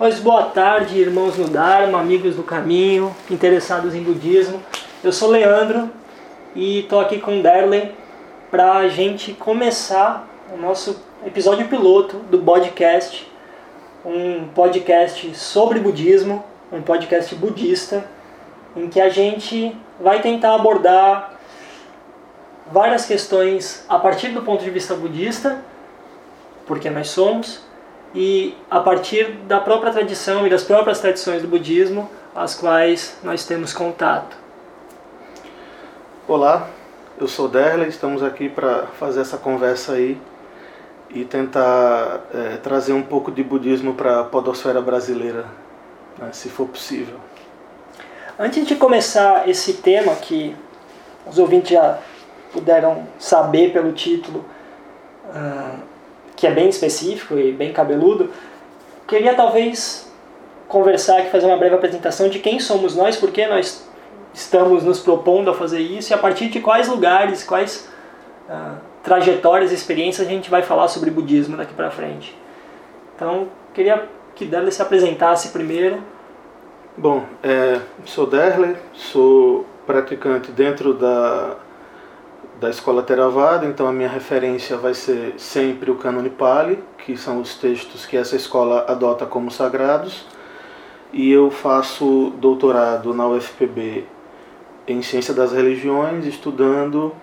Pois boa tarde, irmãos no Dharma, amigos do caminho, interessados em budismo. Eu sou Leandro e estou aqui com o Derley para a gente começar o nosso episódio piloto do podcast, um podcast sobre budismo, um podcast budista, em que a gente vai tentar abordar várias questões a partir do ponto de vista budista, porque nós somos, e a partir da própria tradição e das próprias tradições do budismo, as quais nós temos contato. Olá, eu sou Derley, estamos aqui para fazer essa conversa aí e tentar é, trazer um pouco de budismo para a podosfera brasileira, né, se for possível. Antes de começar esse tema que os ouvintes já puderam saber pelo título, uh, que é bem específico e bem cabeludo, queria talvez conversar aqui, fazer uma breve apresentação de quem somos nós, por que nós estamos nos propondo a fazer isso e a partir de quais lugares, quais uh, trajetórias, experiências a gente vai falar sobre budismo daqui para frente. Então, queria que Derley se apresentasse primeiro. Bom, é, sou Derley, sou praticante dentro da da escola Theravada, então a minha referência vai ser sempre o Cânone Pali, que são os textos que essa escola adota como sagrados. E eu faço doutorado na UFPB em Ciência das Religiões, estudando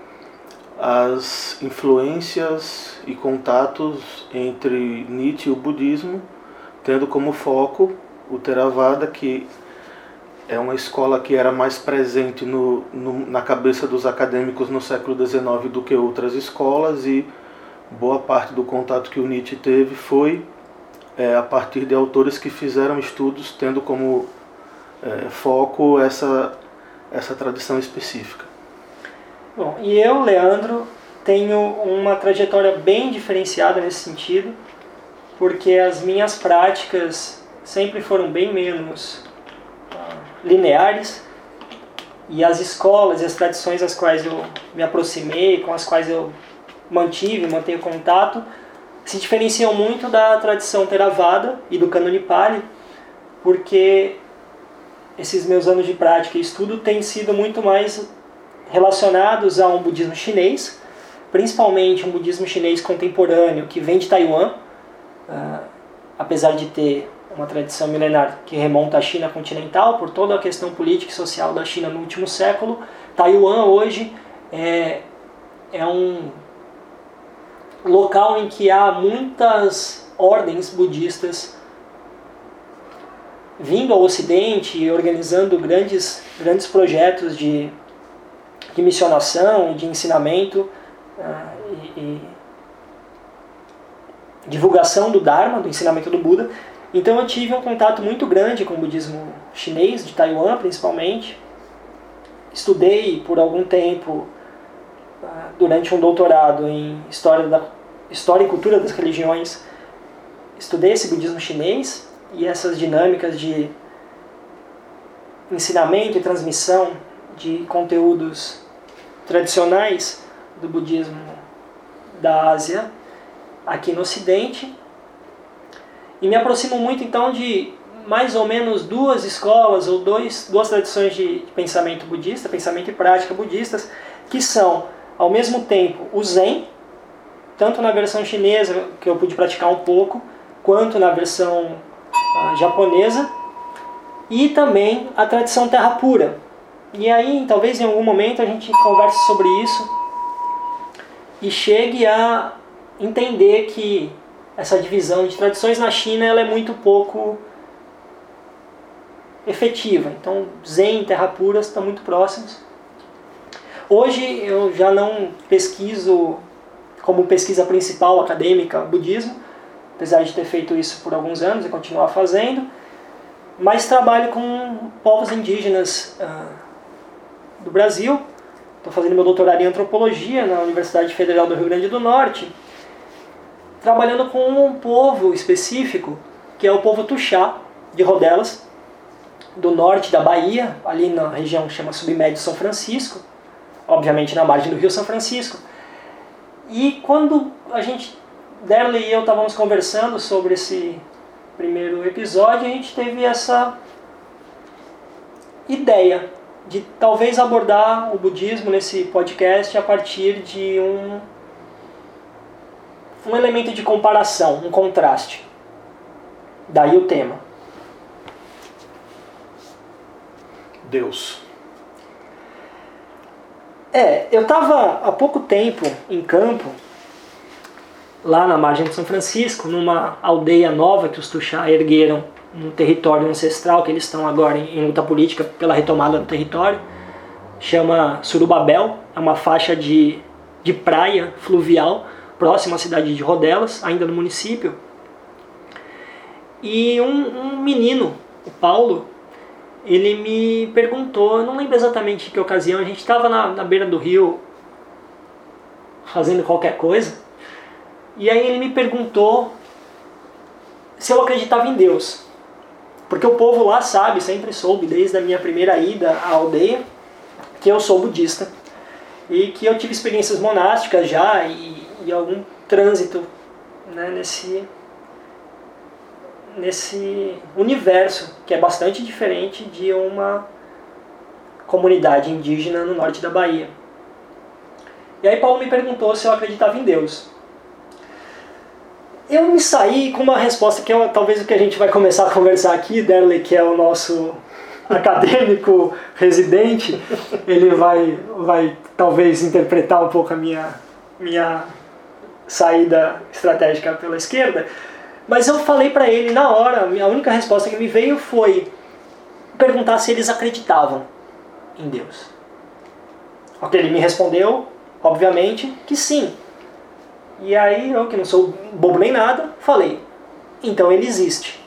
as influências e contatos entre Nietzsche e o budismo, tendo como foco o Theravada, que é uma escola que era mais presente no, no, na cabeça dos acadêmicos no século XIX do que outras escolas e boa parte do contato que o Nietzsche teve foi é, a partir de autores que fizeram estudos tendo como é, foco essa, essa tradição específica. Bom, e eu, Leandro, tenho uma trajetória bem diferenciada nesse sentido, porque as minhas práticas sempre foram bem menos lineares e as escolas e as tradições às quais eu me aproximei, com as quais eu mantive, mantenho contato, se diferenciam muito da tradição Theravada e do Pali, porque esses meus anos de prática e estudo têm sido muito mais relacionados a um budismo chinês, principalmente um budismo chinês contemporâneo que vem de Taiwan, uh, apesar de ter uma tradição milenar que remonta à China continental, por toda a questão política e social da China no último século. Taiwan hoje é, é um local em que há muitas ordens budistas vindo ao Ocidente e organizando grandes, grandes projetos de, de missionação de ensinamento uh, e, e divulgação do Dharma, do ensinamento do Buda. Então eu tive um contato muito grande com o budismo chinês, de Taiwan principalmente. Estudei por algum tempo, ah, durante um doutorado em História, da, história e Cultura das Religiões, estudei esse budismo chinês e essas dinâmicas de ensinamento e transmissão de conteúdos tradicionais do budismo da Ásia aqui no Ocidente e me aproximo muito então de mais ou menos duas escolas ou dois, duas tradições de pensamento budista, pensamento e prática budistas, que são, ao mesmo tempo, o Zen, tanto na versão chinesa, que eu pude praticar um pouco, quanto na versão uh, japonesa, e também a tradição terra pura. E aí, talvez em algum momento a gente converse sobre isso e chegue a entender que essa divisão de tradições na China ela é muito pouco efetiva. Então, Zen e Terra Pura estão muito próximos. Hoje eu já não pesquiso como pesquisa principal acadêmica budismo, apesar de ter feito isso por alguns anos e continuar fazendo, mas trabalho com povos indígenas uh, do Brasil. Estou fazendo meu doutorado em antropologia na Universidade Federal do Rio Grande do Norte trabalhando com um povo específico, que é o povo Tuxá, de Rodelas, do norte da Bahia, ali na região que chama Submédio São Francisco, obviamente na margem do Rio São Francisco. E quando a gente, Derley e eu estávamos conversando sobre esse primeiro episódio, a gente teve essa ideia de talvez abordar o budismo nesse podcast a partir de um, um elemento de comparação, um contraste. Daí o tema. Deus. É, eu estava há pouco tempo em campo, lá na margem de São Francisco, numa aldeia nova que os Tuxá ergueram no território ancestral, que eles estão agora em, em luta política pela retomada do território. Chama Surubabel, é uma faixa de, de praia fluvial próxima à cidade de Rodelas, ainda no município. E um, um menino, o Paulo, ele me perguntou, não lembro exatamente que ocasião, a gente estava na, na beira do rio fazendo qualquer coisa, e aí ele me perguntou se eu acreditava em Deus. Porque o povo lá sabe, sempre soube, desde a minha primeira ida à aldeia, que eu sou budista e que eu tive experiências monásticas já e, e algum trânsito né, nesse, nesse universo que é bastante diferente de uma comunidade indígena no norte da Bahia. E aí Paulo me perguntou se eu acreditava em Deus eu me saí com uma resposta que é talvez o que a gente vai começar a conversar aqui, Derley, que é o nosso acadêmico residente, ele vai, vai talvez interpretar um pouco a minha, minha saída estratégica pela esquerda. Mas eu falei para ele na hora, a única resposta que me veio foi perguntar se eles acreditavam em Deus. Ok, ele me respondeu, obviamente, que sim. E aí eu, que não sou bobo nem nada, falei: então ele existe.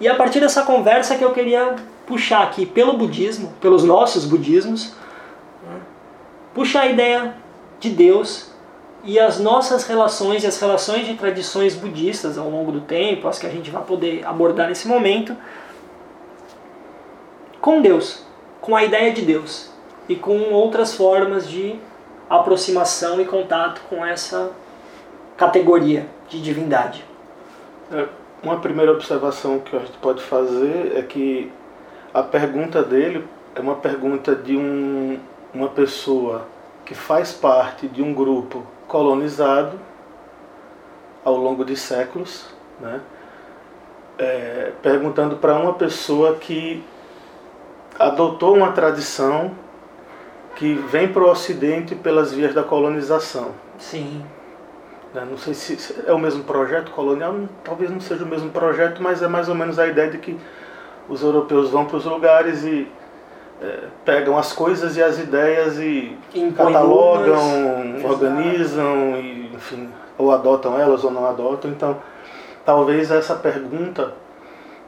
E a partir dessa conversa que eu queria puxar aqui pelo budismo, pelos nossos budismos, né, puxar a ideia de Deus e as nossas relações e as relações de tradições budistas ao longo do tempo, as que a gente vai poder abordar nesse momento, com Deus, com a ideia de Deus e com outras formas de aproximação e contato com essa categoria de divindade. É, uma primeira observação que a gente pode fazer é que a pergunta dele é uma pergunta de um, uma pessoa que faz parte de um grupo colonizado ao longo de séculos, né? É, perguntando para uma pessoa que adotou uma tradição que vem para o Ocidente pelas vias da colonização. Sim. Né? Não sei se é o mesmo projeto colonial, talvez não seja o mesmo projeto, mas é mais ou menos a ideia de que os europeus vão para os lugares e é, pegam as coisas e as ideias e Impõe catalogam, organizam, e, enfim, ou adotam elas ou não adotam. Então, talvez essa pergunta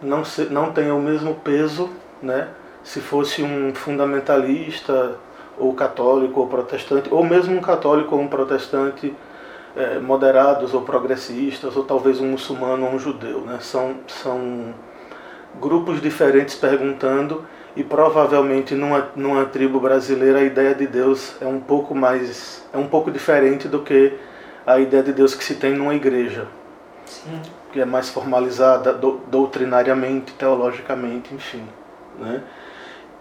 não, se, não tenha o mesmo peso né, se fosse um fundamentalista ou católico ou protestante, ou mesmo um católico ou um protestante é, moderados ou progressistas, ou talvez um muçulmano ou um judeu. Né? São, são grupos diferentes perguntando e provavelmente numa, numa tribo brasileira a ideia de Deus é um pouco mais é um pouco diferente do que a ideia de Deus que se tem numa igreja Sim. que é mais formalizada do, doutrinariamente teologicamente enfim né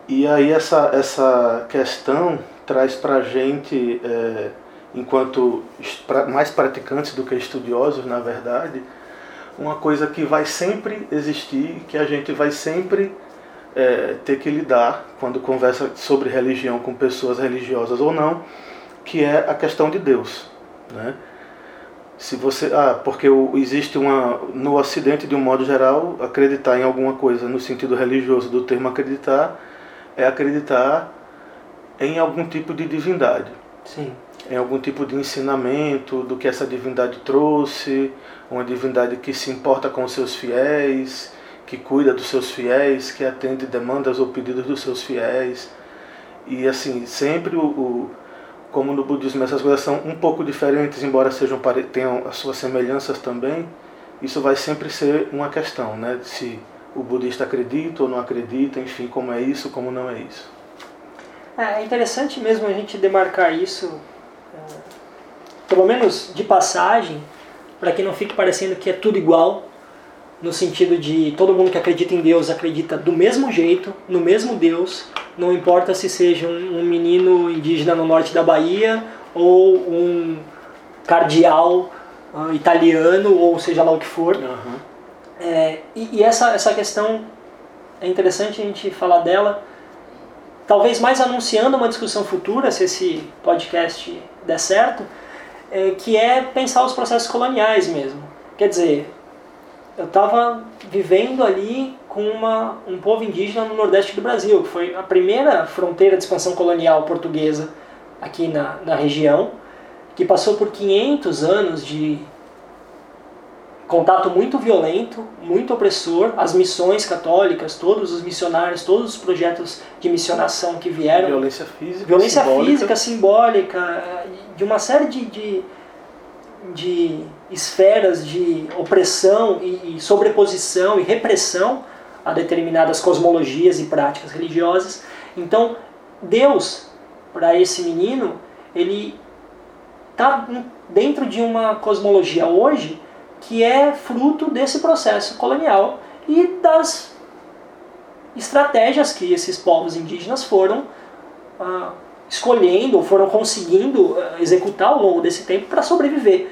e aí essa essa questão traz para gente é, enquanto mais praticantes do que estudiosos, na verdade, uma coisa que vai sempre existir, que a gente vai sempre é, ter que lidar quando conversa sobre religião com pessoas religiosas ou não, que é a questão de Deus, né? Se você, ah, porque existe uma no Ocidente de um modo geral acreditar em alguma coisa no sentido religioso do termo acreditar é acreditar em algum tipo de divindade. Sim em algum tipo de ensinamento do que essa divindade trouxe, uma divindade que se importa com os seus fiéis, que cuida dos seus fiéis, que atende demandas ou pedidos dos seus fiéis. E assim, sempre o, o como no budismo essas coisas são um pouco diferentes, embora sejam tenham as suas semelhanças também, isso vai sempre ser uma questão, né? Se o budista acredita ou não acredita, enfim, como é isso, como não é isso. É, é interessante mesmo a gente demarcar isso pelo menos de passagem, para que não fique parecendo que é tudo igual, no sentido de todo mundo que acredita em Deus acredita do mesmo jeito, no mesmo Deus, não importa se seja um, um menino indígena no norte da Bahia ou um cardeal uh, italiano ou seja lá o que for. Uhum. É, e, e essa, essa questão é interessante a gente falar dela, talvez mais anunciando uma discussão futura, se esse podcast der certo, é, que é pensar os processos coloniais mesmo. Quer dizer, eu estava vivendo ali com uma, um povo indígena no nordeste do Brasil, que foi a primeira fronteira de expansão colonial portuguesa aqui na, na região, que passou por 500 anos de contato muito violento, muito opressor, as missões católicas, todos os missionários, todos os projetos de missionação que vieram. Violência física, Violência simbólica. física, simbólica, de uma série de, de, de esferas de opressão e, sobreposição e repressão a determinadas cosmologias e práticas religiosas. Então, Deus, para esse menino, ele está dentro de uma cosmologia hoje que é fruto desse processo colonial e das estratégias que esses povos indígenas foram ah, escolhendo, foram conseguindo ah, executar ao longo desse tempo para sobreviver,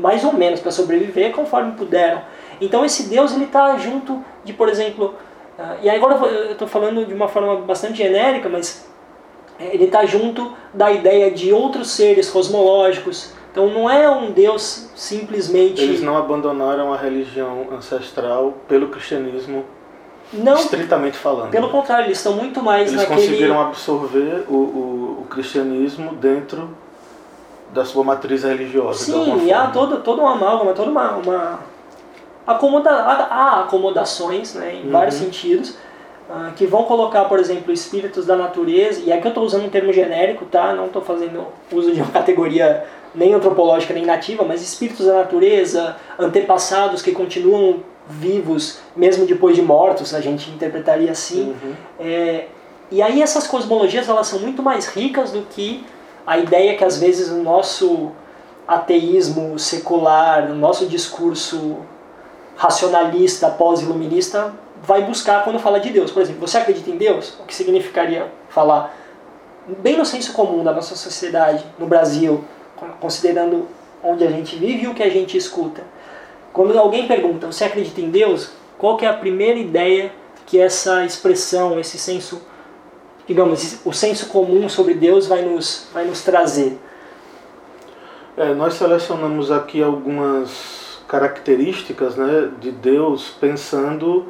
mais ou menos para sobreviver conforme puderam. Então esse Deus ele está junto de, por exemplo, ah, e agora eu estou falando de uma forma bastante genérica, mas eh, ele está junto da ideia de outros seres cosmológicos, então não é um Deus simplesmente. Eles não abandonaram a religião ancestral pelo cristianismo, não, estritamente falando. Pelo contrário, eles estão muito mais Eles naquele. conseguiram absorver o, o, o cristianismo dentro da sua matriz religiosa. Sim, e há forma. todo, todo um amálgama, toda uma. uma acomoda, há acomodações né, em Uhum. vários sentidos. ah, que vão colocar, por exemplo, espíritos da natureza, e aqui eu estou usando um termo genérico, tá? Não estou fazendo uso de uma categoria nem antropológica nem nativa, mas espíritos da natureza, antepassados que continuam vivos mesmo depois de mortos, a gente interpretaria assim. Uhum. É, e aí essas cosmologias elas são muito mais ricas do que a ideia que às vezes o nosso ateísmo secular, o nosso discurso racionalista, pós-iluminista vai buscar quando fala de Deus. Por exemplo, você acredita em Deus? O que significaria falar bem no senso comum da nossa sociedade, no Brasil, considerando onde a gente vive e o que a gente escuta. Quando alguém pergunta, você acredita em Deus? Qual é a primeira ideia que essa expressão, esse senso, digamos, o senso comum sobre Deus vai nos, vai nos trazer? É, nós selecionamos aqui algumas características né, de Deus pensando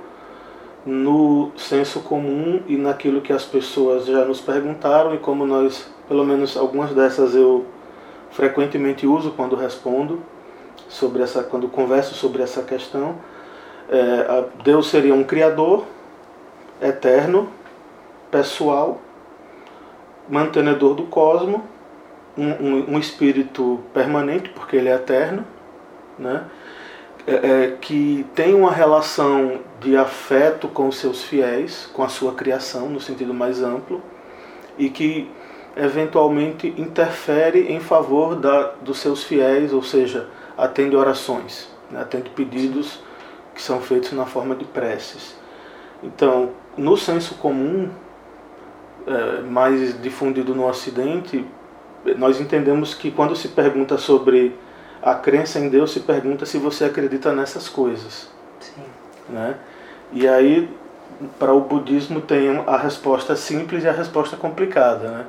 no senso comum e naquilo que as pessoas já nos perguntaram e como nós, pelo menos algumas dessas eu frequentemente uso quando respondo sobre essa, quando converso sobre essa questão. É, Deus seria um criador eterno, pessoal, mantenedor do cosmo, um, um, um espírito permanente, porque ele é eterno, né? É, é, que tem uma relação de afeto com os seus fiéis, com a sua criação, no sentido mais amplo, e que eventualmente interfere em favor da, dos seus fiéis, ou seja, atende orações, né? atende pedidos que são feitos na forma de preces. Então, no senso comum, é, mais difundido no Ocidente, nós entendemos que quando se pergunta sobre a crença em Deus, se pergunta se você acredita nessas coisas. Sim. Né? E aí, para o budismo, tem a resposta simples e a resposta complicada. Né?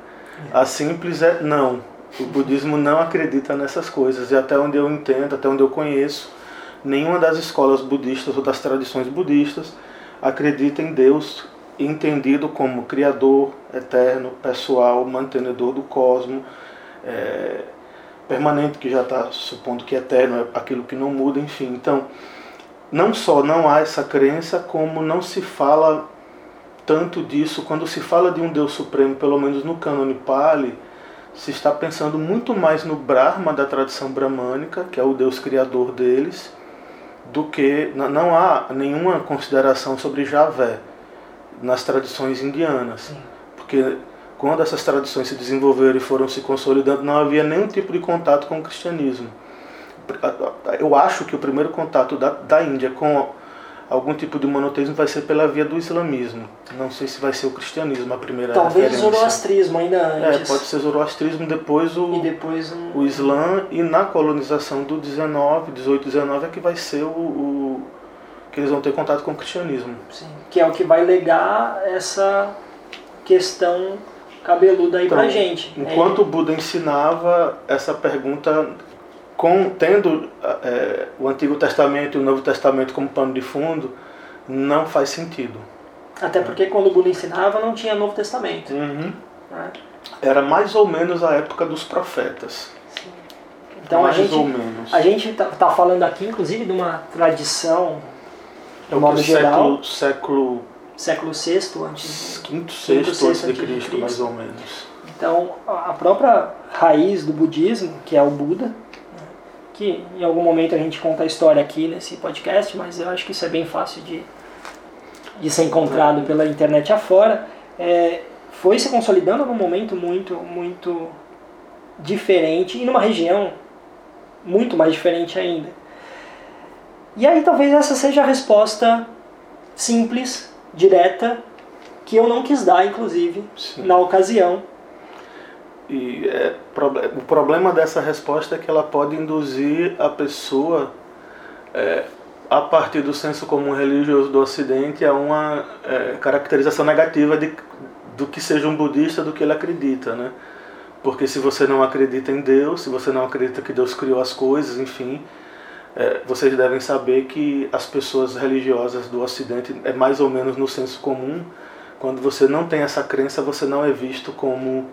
A simples é não. O budismo não acredita nessas coisas. E até onde eu entendo, até onde eu conheço, nenhuma das escolas budistas ou das tradições budistas acredita em Deus entendido como criador, eterno, pessoal, mantenedor do cosmo, é, permanente, que já está supondo que é eterno é aquilo que não muda, enfim. Então, não só não há essa crença, como não se fala tanto disso. Quando se fala de um Deus Supremo, pelo menos no cânone Pali, se está pensando muito mais no Brahma da tradição bramânica, que é o Deus criador deles, do que não há nenhuma consideração sobre Javé nas tradições indianas, porque quando essas tradições se desenvolveram e foram se consolidando, não havia nenhum tipo de contato com o cristianismo. Eu acho que o primeiro contato da, da Índia com algum tipo de monoteísmo vai ser pela via do islamismo. Não sei se vai ser o cristianismo a primeira Talvez o referência. zoroastrismo ainda É, antes. pode ser zoroastrismo, depois o, E depois um... o Islã, e na colonização do 19, 18, 19 é que vai ser o, o- que eles vão ter contato com o cristianismo. Sim, que é o que vai legar essa questão cabeluda aí pra Então, gente. É, Enquanto o Buda ensinava essa pergunta, com, tendo é, o Antigo Testamento e o Novo Testamento como pano de fundo, não faz sentido. Até porque quando o Buda ensinava não tinha Novo Testamento. Uhum. né? Era mais ou menos a época dos profetas. Então a mais gente, ou menos. a gente tá, tá falando aqui inclusive de uma tradição, É de o modo geral, século, século VI antes. século VI antes sexto de antes de Cristo, Cristo. mais ou menos. Então a a própria raiz do budismo, que é o Buda, né, que em algum momento a gente conta a história aqui nesse podcast, mas eu acho que isso é bem fácil de, de ser encontrado pela internet afora, é, foi se consolidando num momento muito, muito diferente e numa região muito mais diferente ainda. E aí talvez essa seja a resposta simples, direta, que eu não quis dar, inclusive, Sim. na ocasião. E é, o problema dessa resposta é que ela pode induzir a pessoa, é, a partir do senso comum religioso do Ocidente, a uma é, caracterização negativa de, do que seja um budista, do que ele acredita, né? Porque se você não acredita em Deus, se você não acredita que Deus criou as coisas, enfim, é, vocês devem saber que as pessoas religiosas do Ocidente é mais ou menos no senso comum. Quando você não tem essa crença, você não é visto como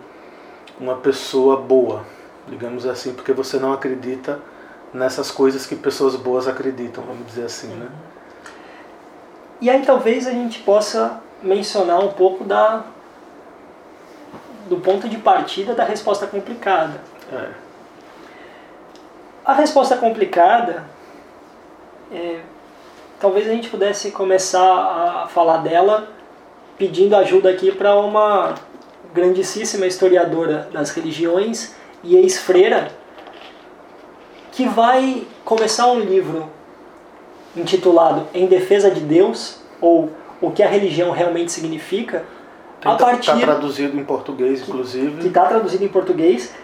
uma pessoa boa, digamos assim, porque você não acredita nessas coisas que pessoas boas acreditam, vamos dizer assim, né? E aí talvez a gente possa mencionar um pouco da do ponto de partida da resposta complicada. É. A resposta complicada, é, talvez a gente pudesse começar a falar dela pedindo ajuda aqui para uma grandíssima historiadora das religiões e ex-freira que vai começar um livro intitulado Em Defesa de Deus ou O que a religião realmente significa a tá- partir tá traduzido em português, que inclusive. está traduzido em português,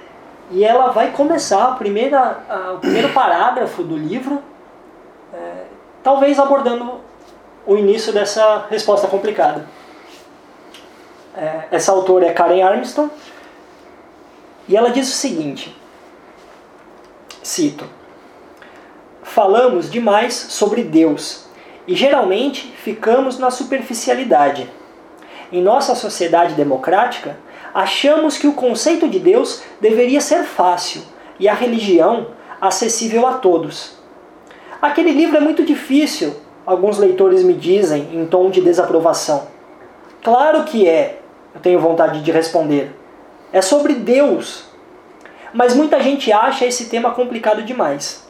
e ela vai começar a primeira, a- o primeiro parágrafo do livro, é, talvez abordando o início dessa resposta complicada. É, essa autora é Karen Armstrong, e ela diz o seguinte: cito. Falamos demais sobre Deus e geralmente ficamos na superficialidade. Em nossa sociedade democrática, achamos que o conceito de Deus deveria ser fácil e a religião acessível a todos. Aquele livro é muito difícil, alguns leitores me dizem em tom de desaprovação. Claro que é, eu tenho vontade de responder. É sobre Deus. Mas muita gente acha esse tema complicado demais.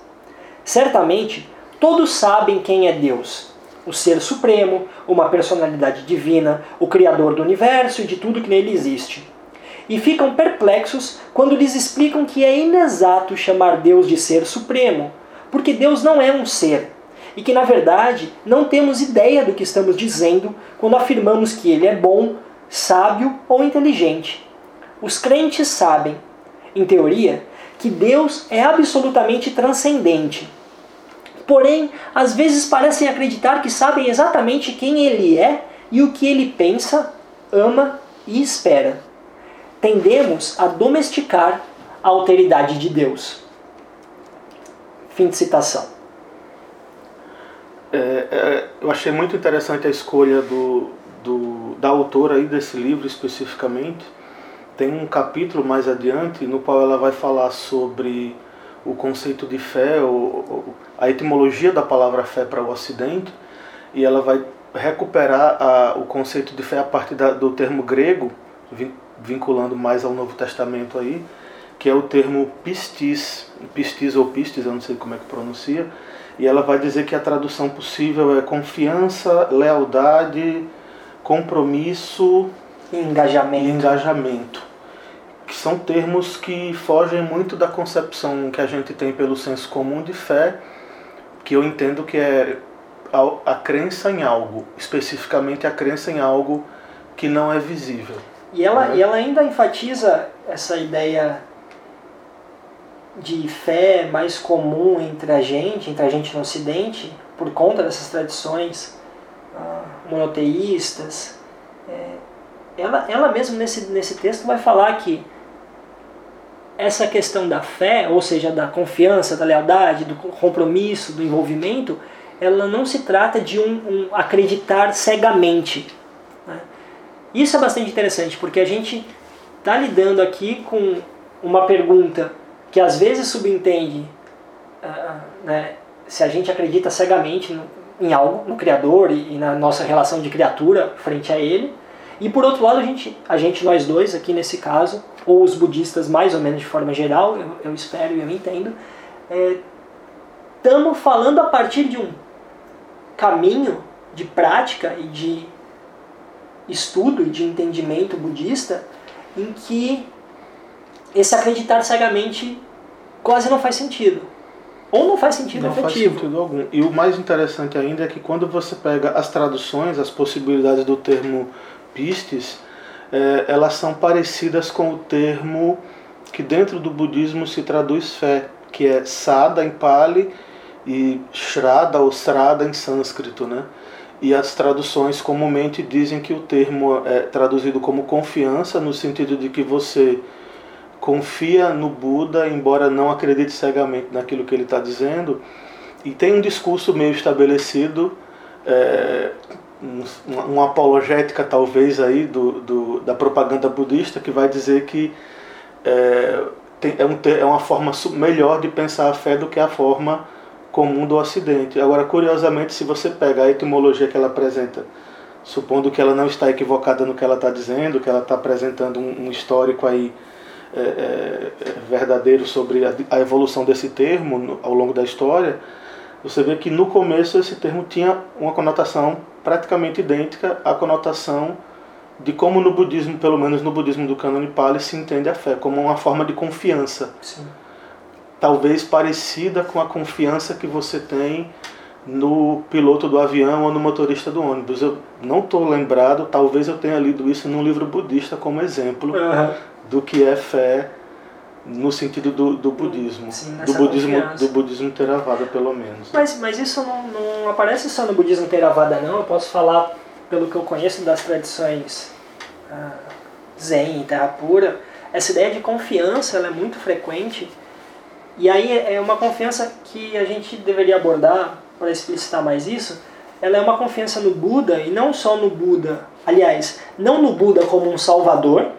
Certamente, todos sabem quem é Deus. O Ser Supremo, uma personalidade divina, o Criador do universo e de tudo que nele existe. E ficam perplexos quando lhes explicam que é inexato chamar Deus de Ser Supremo, porque Deus não é um ser, e que na verdade não temos ideia do que estamos dizendo quando afirmamos que ele é bom, sábio ou inteligente. Os crentes sabem, em teoria, que Deus é absolutamente transcendente. Porém, às vezes parecem acreditar que sabem exatamente quem ele é e o que ele pensa, ama e espera. Tendemos a domesticar a alteridade de Deus. Fim de citação. É, é, eu achei muito interessante a escolha do, do, da autora aí desse livro especificamente. Tem um capítulo mais adiante no qual ela vai falar sobre o conceito de fé, ou, a etimologia da palavra fé para o Ocidente, e ela vai recuperar a, o conceito de fé a partir da, do termo grego, vin- vinculando mais ao Novo Testamento aí, que é o termo pistis, pistis ou pistis, eu não sei como é que pronuncia, e ela vai dizer que a tradução possível é confiança, lealdade, compromisso e Engajamento. engajamento, que são termos que fogem muito da concepção que a gente tem pelo senso comum de fé, que eu entendo que é a, a crença em algo, especificamente a crença em algo que não é visível. E ela, né? e ela ainda enfatiza essa ideia de fé mais comum entre a gente, entre a gente no Ocidente, por conta dessas tradições uh, monoteístas. É, ela, ela mesmo nesse, nesse texto vai falar que essa questão da fé, ou seja, da confiança, da lealdade, do compromisso, do envolvimento, ela não se trata de um, um acreditar cegamente. Né? Isso é bastante interessante, porque a gente está lidando aqui com uma pergunta que às vezes subentende uh, né, se a gente acredita cegamente em algo, no Criador e, e, na nossa relação de criatura frente a Ele. E por outro lado, a gente, a gente nós dois, aqui nesse caso, ou os budistas mais ou menos de forma geral, eu, eu espero e eu entendo, estamos é, falando a partir de um caminho de prática e de estudo e de entendimento budista em que esse acreditar cegamente quase não faz sentido. Ou não faz sentido não efetivo. faz sentido algum. E o mais interessante ainda é que quando você pega as traduções, as possibilidades do termo pistes, é, elas são parecidas com o termo que dentro do budismo se traduz fé, que é sada em Pali e Shraddha ou Srada em sânscrito, né? E as traduções comumente dizem que o termo é traduzido como confiança, no sentido de que você confia no Buda, embora não acredite cegamente naquilo que ele está dizendo, e tem um discurso meio estabelecido, é, uma, apologética talvez aí do, do, da propaganda budista que vai dizer que é, tem, é, um, é uma forma melhor de pensar a fé do que a forma comum do Ocidente. Agora, curiosamente, se você pega a etimologia que ela apresenta, supondo que ela não está equivocada no que ela está dizendo, que ela está apresentando um, um histórico aí é, é, verdadeiro sobre a, a, evolução desse termo no, ao longo da história, você vê que no começo esse termo tinha uma conotação praticamente idêntica à conotação de como no budismo, pelo menos no budismo do cânone Pali, se entende a fé, como uma forma de confiança. Sim. Talvez parecida com a confiança que você tem no piloto do avião ou no motorista do ônibus. Eu não estou lembrado, talvez eu tenha lido isso num livro budista como exemplo, uhum do que é fé no sentido do, do budismo, Sim, do budismo confiança. do budismo Theravada pelo menos. Mas, mas isso não, não aparece só no budismo Theravada não. Eu posso falar pelo que eu conheço das tradições ah, Zen e Terra Pura. Essa ideia de confiança ela é muito frequente e aí é uma confiança que a gente deveria abordar para explicitar mais isso. Ela é uma confiança no Buda e não só no Buda. Aliás, não no Buda como um salvador,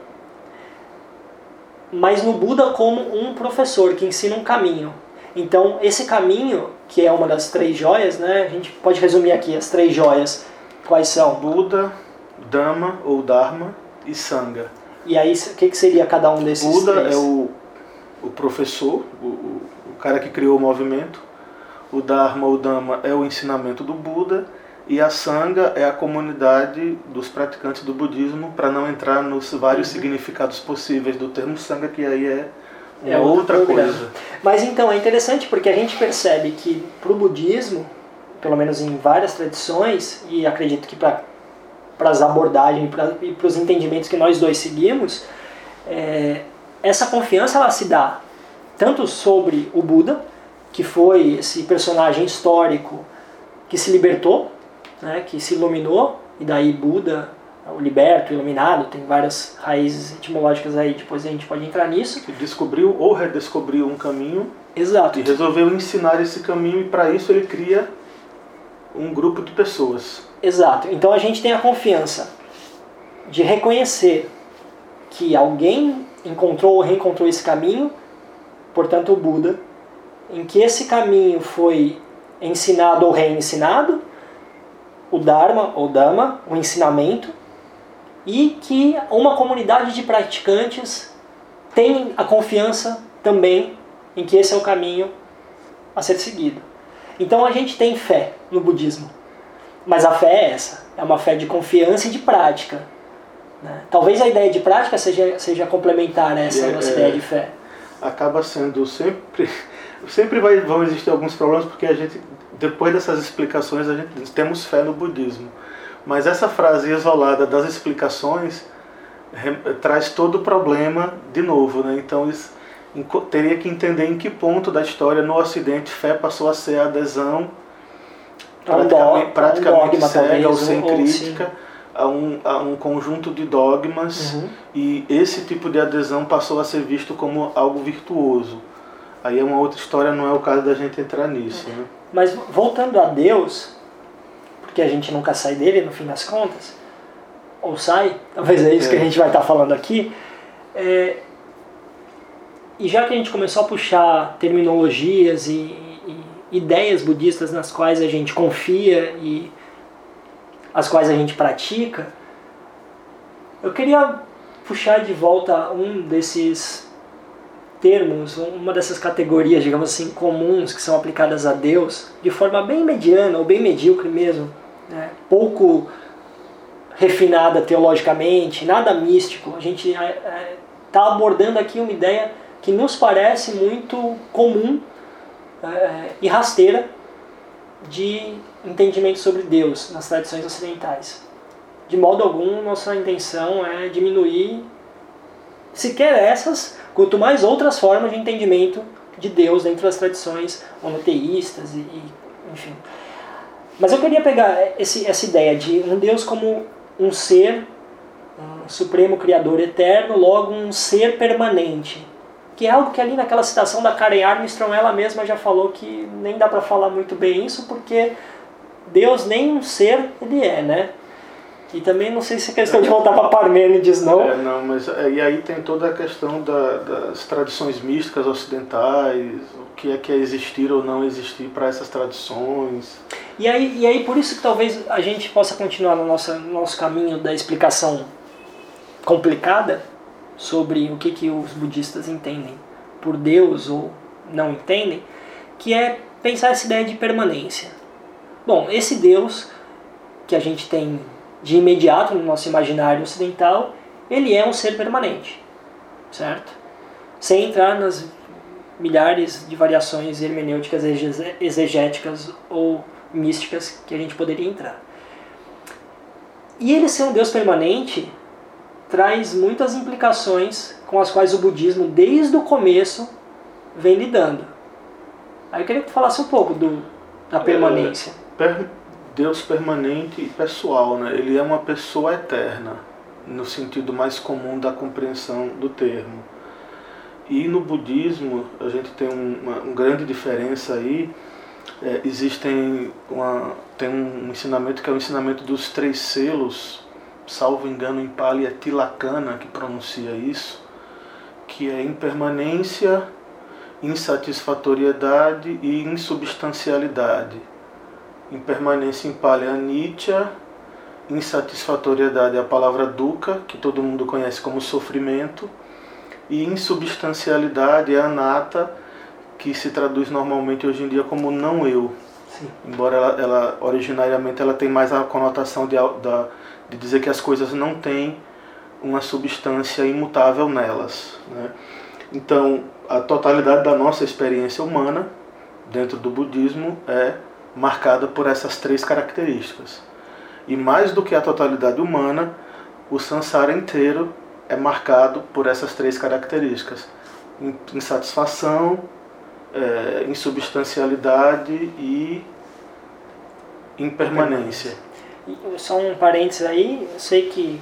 mas no Buda como um professor que ensina um caminho. Então, esse caminho, que é uma das três joias, né? A gente pode resumir aqui as três joias. Quais são? Buda, Dhamma ou Dharma e Sangha. E aí, o que, que seria cada um desses Buda três? é o, o professor, o, o, o cara que criou o movimento. O Dharma ou Dhamma é o ensinamento do Buda e a Sangha é a comunidade dos praticantes do budismo, para não entrar nos vários uhum. significados possíveis do termo Sangha, que aí é, é outra coisa. Mas então é interessante porque a gente percebe que para o budismo, pelo menos em várias tradições, e acredito que para as abordagens e para os entendimentos que nós dois seguimos, é, essa confiança ela se dá tanto sobre o Buda, que foi esse personagem histórico que se libertou né, que se iluminou, e daí Buda, o liberto, o iluminado, tem várias raízes etimológicas aí, depois a gente pode entrar nisso. Que descobriu ou redescobriu um caminho. Exato. E resolveu ensinar esse caminho, e para isso ele cria um grupo de pessoas. Exato. Então a gente tem a confiança de reconhecer que alguém encontrou ou reencontrou esse caminho, portanto o Buda, em que esse caminho foi ensinado ou reensinado, o Dharma ou Dhamma, o ensinamento, e que uma comunidade de praticantes tem a confiança também em que esse é o caminho a ser seguido. Então a gente tem fé no budismo, mas a fé é essa, é uma fé de confiança e de prática. Né? Talvez a ideia de prática seja, seja complementar a essa é, nossa é, ideia de fé. Acaba sendo sempre, sempre vai, vão existir alguns problemas porque a gente depois dessas explicações, a gente temos fé no budismo. Mas essa frase isolada das explicações traz todo o problema de novo, né? Então isso, teria que entender em que ponto da história no Ocidente fé passou a ser adesão praticamente, praticamente um cega ou sem crítica a um, a um conjunto de dogmas uhum. e esse tipo de adesão passou a ser visto como algo virtuoso. Aí é uma outra história, não é o caso da gente entrar nisso. Né? Mas voltando a Deus, porque a gente nunca sai dele no fim das contas, ou sai, talvez é isso é. que a gente vai estar falando aqui. É, e já que a gente começou a puxar terminologias e, e, ideias budistas nas quais a gente confia e as quais a gente pratica, eu queria puxar de volta um desses termos, uma dessas categorias, digamos assim, comuns que são aplicadas a Deus de forma bem mediana ou bem medíocre mesmo, né? pouco refinada teologicamente, nada místico. A gente está é, é, abordando aqui uma ideia que nos parece muito comum é, e rasteira de entendimento sobre Deus nas tradições ocidentais. De modo algum, nossa intenção é diminuir sequer essas, quanto mais outras formas de entendimento de Deus dentro das tradições monoteístas e, e enfim. Mas eu queria pegar esse, essa ideia de um Deus como um ser, um supremo criador eterno, logo um ser permanente. Que é algo que ali naquela citação da Karen Armstrong, ela mesma já falou que nem dá para falar muito bem isso, porque Deus nem um ser ele é, né? E também não sei se é questão de voltar para Parmênides, não. É, não, mas é, e aí tem toda a questão da, das tradições místicas ocidentais, o que é que é existir ou não existir para essas tradições. E aí, e aí por isso que talvez a gente possa continuar no nosso, no nosso caminho da explicação complicada sobre o que, que os budistas entendem por Deus ou não entendem, que é pensar essa ideia de permanência. Bom, esse Deus que a gente tem de imediato no nosso imaginário ocidental, ele é um ser permanente, certo? Sem entrar nas milhares de variações hermenêuticas, exegéticas ou místicas que a gente poderia entrar. E ele ser um Deus permanente traz muitas implicações com as quais o budismo, desde o começo, vem lidando. Aí eu queria que tu falasse um pouco do, da permanência. É, per Deus permanente e pessoal, né? Ele é uma pessoa eterna, no sentido mais comum da compreensão do termo. E no budismo a gente tem uma, uma grande diferença aí. É, existem uma, tem um ensinamento que é o ensinamento dos três selos, salvo engano em Pali é Tilakana que pronuncia isso, que é impermanência, insatisfatoriedade e insubstancialidade impermanência em palha anicca, insatisfatoriedade é a palavra dukkha, que todo mundo conhece como sofrimento, e insubstancialidade é anatta, que se traduz normalmente hoje em dia como não eu. Sim. Embora ela, ela, originariamente ela tem mais a conotação de, da, de dizer que as coisas não têm uma substância imutável nelas. Né? Então, a totalidade da nossa experiência humana dentro do budismo é marcada por essas três características. E mais do que a totalidade humana, o samsara inteiro é marcado por essas três características: insatisfação, é, insubstancialidade e impermanência. Só um parênteses aí, eu sei que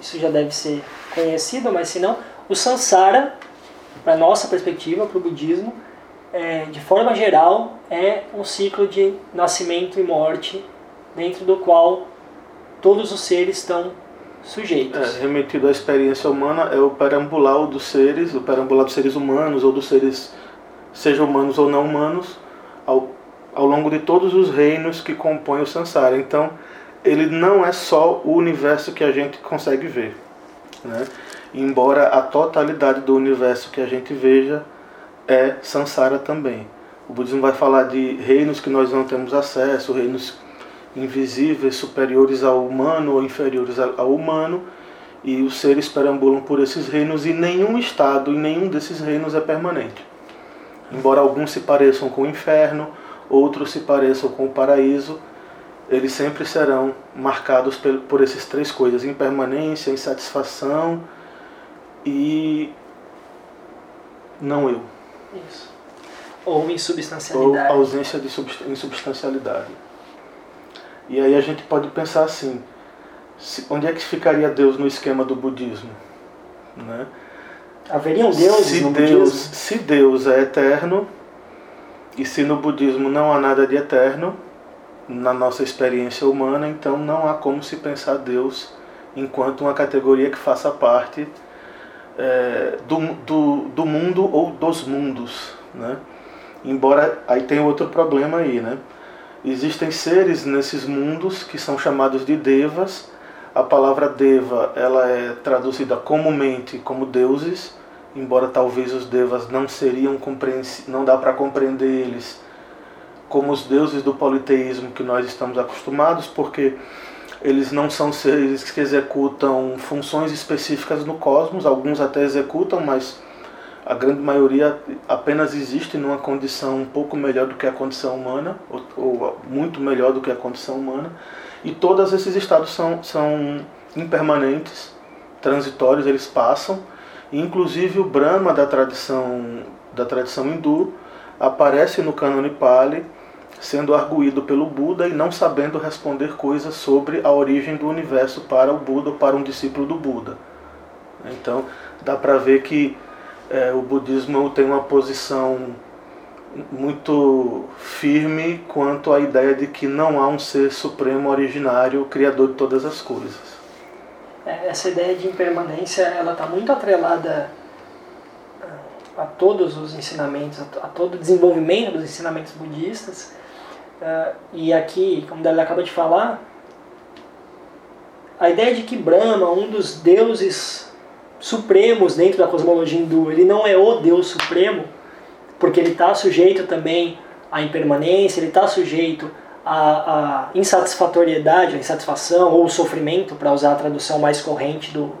isso já deve ser conhecido, mas se não, o samsara, para nossa perspectiva, para o budismo, é, de forma geral, é um ciclo de nascimento e morte, dentro do qual todos os seres estão sujeitos. É, remetido à experiência humana, é o perambular dos seres, o perambular dos seres humanos ou dos seres, sejam humanos ou não humanos, ao, ao longo de todos os reinos que compõem o Sansara. Então, ele não é só o universo que a gente consegue ver. Né? Embora a totalidade do universo que a gente veja é Sansara também. O budismo vai falar de reinos que nós não temos acesso, reinos invisíveis, superiores ao humano ou inferiores ao humano, e os seres perambulam por esses reinos e nenhum estado em nenhum desses reinos é permanente. Embora alguns se pareçam com o inferno, outros se pareçam com o paraíso, eles sempre serão marcados por essas três coisas: impermanência, insatisfação e não eu. Isso. Ou insubstancialidade. Ou ausência de insubstancialidade. E aí a gente pode pensar assim: onde é que ficaria Deus no esquema do budismo? Né? Haveriam deuses se no Deus, budismo? Se Deus é eterno, e se no budismo não há nada de eterno, na nossa experiência humana, então não há como se pensar Deus enquanto uma categoria que faça parte é, do, do, do mundo ou dos mundos. Né? Embora aí tem outro problema aí, né? Existem seres nesses mundos que são chamados de devas. A palavra deva ela é traduzida comumente como deuses, embora talvez os devas não seriam não dá para compreender eles como os deuses do politeísmo que nós estamos acostumados, porque eles não são seres que executam funções específicas no cosmos, alguns até executam, mas a grande maioria apenas existe numa condição um pouco melhor do que a condição humana, ou, ou muito melhor do que a condição humana, e todos esses estados são, são impermanentes, transitórios, eles passam, e inclusive o Brahma da tradição, da tradição hindu aparece no cânone Pali sendo arguído pelo Buda e não sabendo responder coisas sobre a origem do universo para o Buda ou para um discípulo do Buda. Então dá para ver que é, o budismo tem uma posição muito firme quanto à ideia de que não há um ser supremo originário, criador de todas as coisas. É, essa ideia de impermanência ela está muito atrelada a todos os ensinamentos, a todo o desenvolvimento dos ensinamentos budistas. Uh, e aqui, como ele acaba de falar, a ideia de que Brahma, um dos deuses supremos dentro da cosmologia hindu, ele não é o Deus supremo, porque ele está sujeito também à impermanência, ele está sujeito à, à insatisfatoriedade, à insatisfação ou sofrimento, para usar a tradução mais corrente do,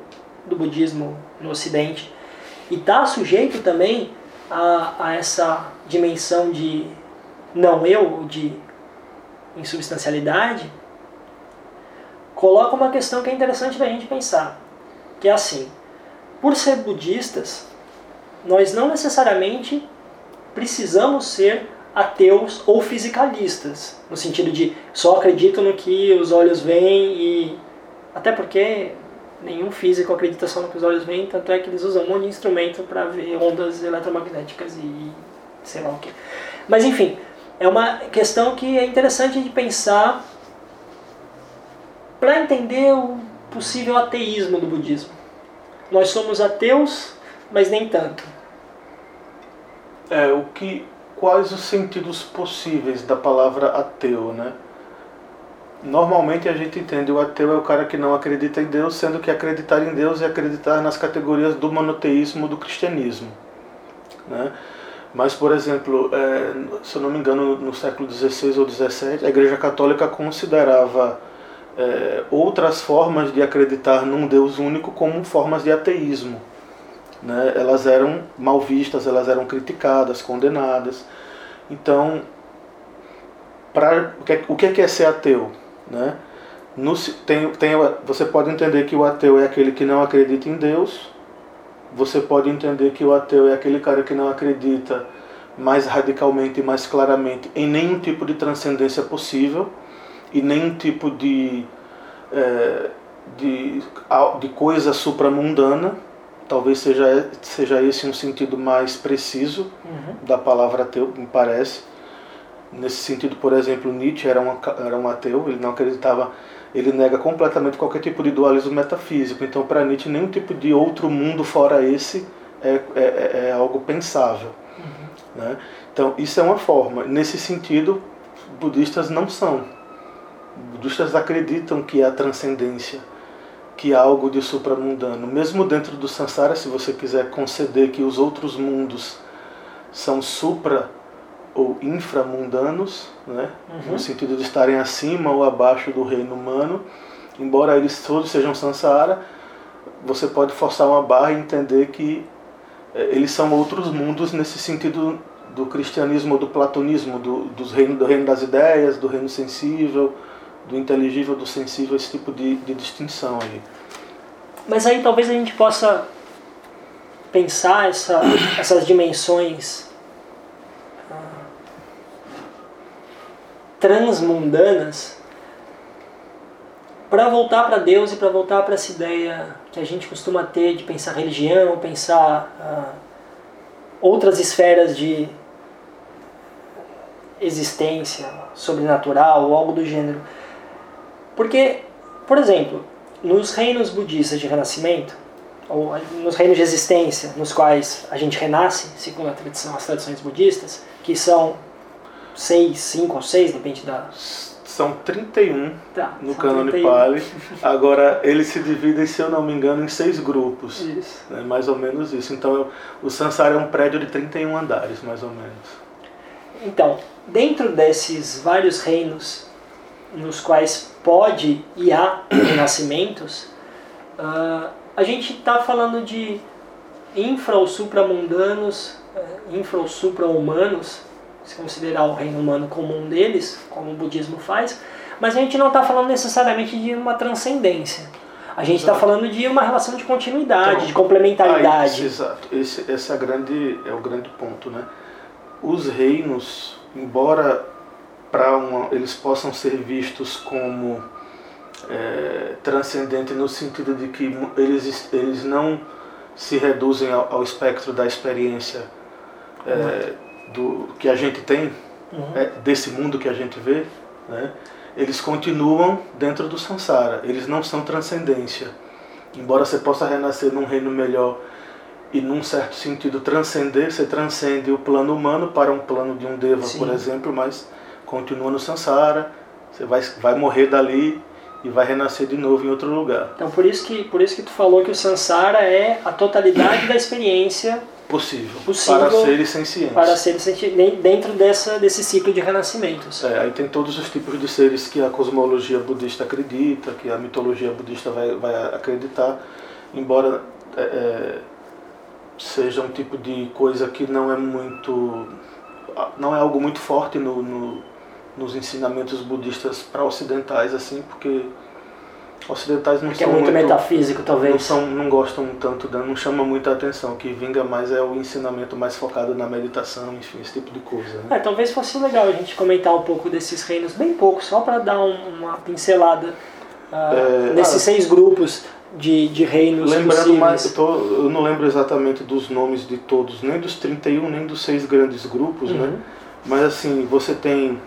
do budismo no Ocidente, e está sujeito também a, a essa dimensão de não eu, de insubstancialidade, coloca uma questão que é interessante da gente pensar, que é assim, por ser budistas, nós não necessariamente precisamos ser ateus ou fisicalistas, no sentido de só acredito no que os olhos veem e até porque nenhum físico acredita só no que os olhos veem, tanto é que eles usam um monte de instrumento para ver ondas eletromagnéticas e sei lá o que. Mas enfim, é uma questão que é interessante de pensar para entender o possível ateísmo do budismo. Nós somos ateus, mas nem tanto. É, o que quais os sentidos possíveis da palavra ateu, né? Normalmente a gente entende o ateu é o cara que não acredita em Deus, sendo que acreditar em Deus é acreditar nas categorias do monoteísmo do cristianismo, né? Mas, por exemplo, é, se eu não me engano, no século XVI ou XVII, a Igreja Católica considerava é, outras formas de acreditar num Deus único como formas de ateísmo. Né? Elas eram mal vistas, elas eram criticadas, condenadas. Então, pra, o que é, é ser ateu? Né? No, tem, tem, você pode entender que o ateu é aquele que não acredita em Deus, você pode entender que o ateu é aquele cara que não acredita mais radicalmente e mais claramente em nenhum tipo de transcendência possível e nenhum tipo de, é, de, de coisa supramundana. Talvez seja, seja esse um sentido mais preciso uhum. da palavra ateu, me parece. Nesse sentido, por exemplo, Nietzsche era um, era um ateu, ele não acreditava ele nega completamente qualquer tipo de dualismo metafísico. Então, para Nietzsche, nenhum tipo de outro mundo fora esse é, é, é, é algo pensável. Uhum. Né? Então, isso é uma forma. Nesse sentido, budistas não são. Budistas acreditam que há transcendência, que há algo de supramundano. Mesmo dentro do samsara, se você quiser conceder que os outros mundos são supra ou inframundanos, né? Uhum. no sentido de estarem acima ou abaixo do reino humano, embora eles todos sejam samsara, você pode forçar uma barra e entender que é, eles são outros mundos nesse sentido do cristianismo do platonismo, do, dos reino, do reino das ideias, do reino sensível, do inteligível, do sensível, esse tipo de, de distinção aí. Mas aí talvez a gente possa pensar essa, essas dimensões transmundanas para voltar para Deus e para voltar para essa ideia que a gente costuma ter de pensar religião, pensar uh, outras esferas de existência sobrenatural ou algo do gênero. Porque, por exemplo, nos reinos budistas de renascimento, ou nos reinos de existência, nos quais a gente renasce, segundo a tradição, as tradições budistas, que são seis, cinco ou seis, depende da. São 31 tá, no Cânone Pali. Agora, eles se dividem, se eu não me engano, em seis grupos. Isso. Né, mais ou menos isso. Então, o Sansara é um prédio de 31 andares, mais ou menos. Então, dentro desses vários reinos nos quais pode e há renascimentos, uh, a gente está falando de infra ou supramundanos, uh, infra ou supra-humanos, se considerar o reino humano como um deles, como o budismo faz, mas a gente não está falando necessariamente de uma transcendência. A gente está falando de uma relação de continuidade, então, de complementaridade. Aí, exato. Esse, esse é, grande, é o grande ponto. Né? Os reinos, embora para eles possam ser vistos como é, transcendentes no sentido de que eles, eles não se reduzem ao, ao espectro da experiência é, do que a gente tem, uhum. é, desse mundo que a gente vê, né? eles continuam dentro do samsara, eles não são transcendência. Embora você possa renascer num reino melhor e, num certo sentido, transcender, você transcende o plano humano para um plano de um deva, Sim. por exemplo, mas continua no samsara, você vai, vai morrer dali e vai renascer de novo em outro lugar. Então por isso que por isso que tu falou que o samsara é a totalidade da experiência possível, possível para seres sencientes. Para seres sencientes dentro dessa desse ciclo de renascimentos. É, aí tem todos os tipos de seres que a cosmologia budista acredita, que a mitologia budista vai, vai acreditar, embora é, é seja um tipo de coisa que não é muito não é algo muito forte no, no nos ensinamentos budistas para ocidentais assim, porque ocidentais não porque são é muito, muito, metafísico talvez. Não são, não gostam tanto, não chama muita atenção. O que vinga mais é o ensinamento mais focado na meditação, enfim, esse tipo de coisa. Né? É, talvez fosse legal a gente comentar um pouco desses reinos, bem pouco, só para dar um, uma pincelada uh, é, nesses ah, seis grupos de, de reinos Lembrando possíveis. mais, eu, tô, eu, não lembro exatamente dos nomes de todos, nem dos 31, nem dos seis grandes grupos, né? uhum. né? Mas assim, você tem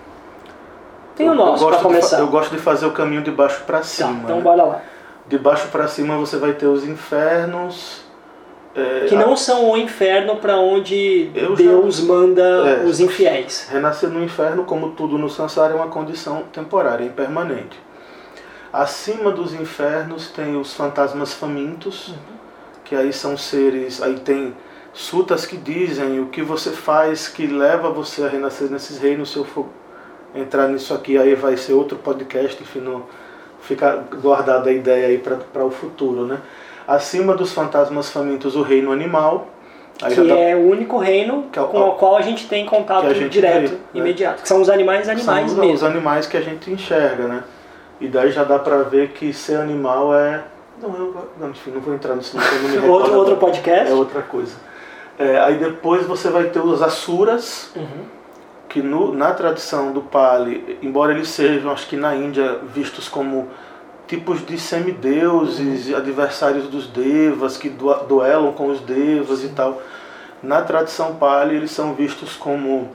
tem o nosso para começar. eu gosto de fazer o caminho de baixo para tá, cima. Tá, então né? bora lá. De baixo para cima você vai ter os infernos. É, que não a... são o inferno para onde eu Deus já... manda é, os infiéis. Renascer no inferno, como tudo no Sansara, é uma condição temporária, impermanente. Acima dos infernos tem os fantasmas famintos, uhum. que aí são seres. Aí tem sutas que dizem o que você faz que leva você a renascer nesses reinos se eu for entrar nisso aqui, aí vai ser outro podcast, enfim, não, fica guardada a ideia aí para o futuro, né? Acima dos fantasmas famintos, o reino animal. que é o único reino é o, com o qual a gente tem contato gente direto, vê, né? imediato. Que são os animais animais são mesmo. os animais que a gente enxerga, né? E daí já dá para ver que ser animal é... Não, eu, não, enfim, não vou entrar nisso. Não, outro, outro podcast? É outra coisa. É, aí depois você vai ter os asuras, uhum que no, na tradição do Pali, embora eles sejam, acho que na Índia, vistos como tipos de semideuses, uhum. adversários dos devas, que duelam com os devas e tal, na tradição Pali eles são vistos como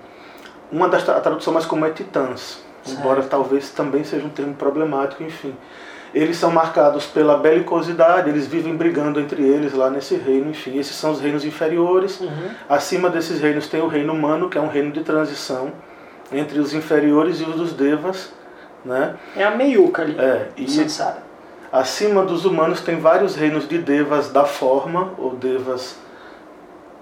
uma das a tradução mais como é titãs, certo. embora talvez também seja um termo problemático, enfim eles são marcados pela belicosidade, eles vivem brigando entre eles lá nesse reino, enfim, esses são os reinos inferiores. Uhum. Acima desses reinos tem o reino humano, que é um reino de transição entre os inferiores e os dos devas, né? É a meiuca ali. É, e acima dos humanos tem vários reinos de devas da forma, ou devas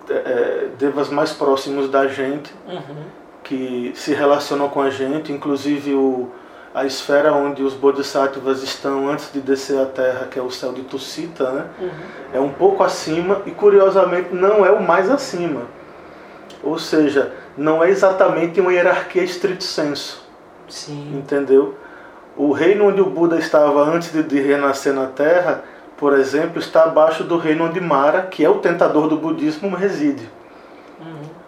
é, é devas mais próximos da gente, uhum. que se relacionam com a gente, inclusive o a esfera onde os bodhisattvas estão antes de descer à Terra, que é o céu de Tussita, né? Uhum. é um pouco acima e curiosamente não é o mais acima. Ou seja, não é exatamente uma hierarquia estrito senso. Sim. Entendeu? O reino onde o Buda estava antes de, de renascer na Terra, por exemplo, está abaixo do reino onde Mara, que é o tentador do budismo, reside.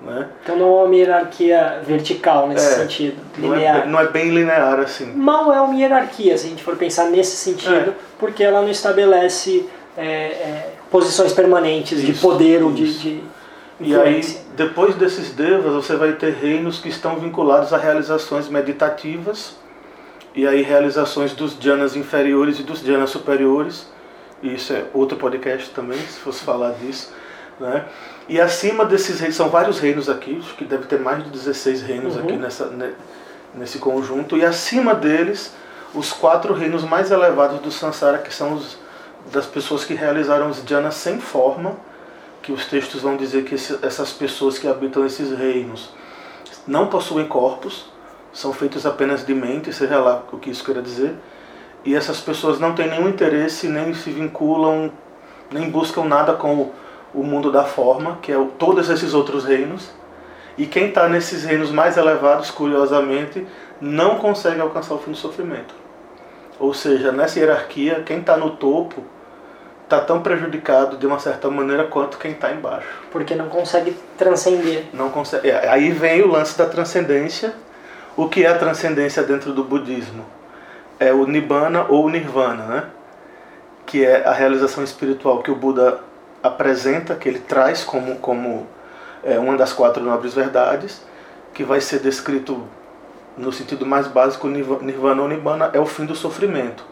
Né? Então não é uma hierarquia vertical nesse É, sentido, Não, linear. é, não é bem linear assim. Mal é uma hierarquia, se a gente for pensar nesse sentido, É. porque ela não estabelece é, é, posições permanentes de Isso, poder ou de, de E aí, depois desses devas, você vai ter reinos que estão vinculados a realizações meditativas, e aí realizações dos jhanas inferiores e dos jhanas superiores. E isso é outro podcast também, se fosse falar disso. Né? E acima desses reinos, são vários reinos aqui, acho que deve ter mais de 16 reinos Uhum. aqui nessa, ne- nesse conjunto, e acima deles, os quatro reinos mais elevados do Sansara, que são os das pessoas que realizaram os jhanas sem forma, que os textos vão dizer que esse- essas pessoas que habitam esses reinos não possuem corpos, são feitos apenas de mente, seja lá o que isso queira dizer, e essas pessoas não têm nenhum interesse, nem se vinculam, nem buscam nada com o, o mundo da forma, que é o, todos esses outros reinos, e quem está nesses reinos mais elevados, curiosamente, não consegue alcançar o fim do sofrimento. Ou seja, nessa hierarquia, quem está no topo está tão prejudicado de uma certa maneira quanto quem está embaixo. Porque não consegue transcender. Não consegue. é, aí vem o lance da transcendência. O que é a transcendência dentro do budismo? É o nibbana ou o nirvana, né? Que é a realização espiritual que o Buda apresenta, que ele traz como como é, uma das quatro nobres verdades, que vai ser descrito no sentido mais básico, nirva- nirvana ou nibbana é o fim do sofrimento.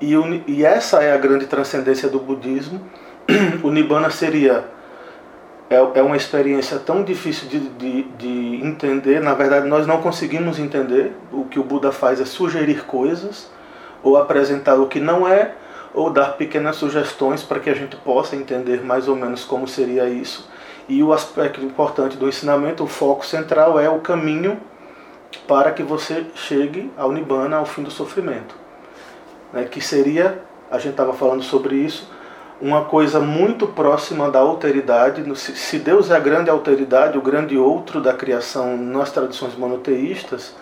E, o e essa é a grande transcendência do budismo. O nibbana seria é, é uma experiência tão difícil de, de, de entender. Na verdade, nós não conseguimos entender. O que o Buda faz é sugerir coisas, ou apresentar o que não é, ou dar pequenas sugestões para que a gente possa entender mais ou menos como seria isso. E o aspecto importante do ensinamento, o foco central é o caminho para que você chegue ao Nibbana, ao fim do sofrimento. Né? Que seria, a gente estava falando sobre isso, uma coisa muito próxima da alteridade. Se Deus é a grande alteridade, o grande outro da criação nas tradições monoteístas,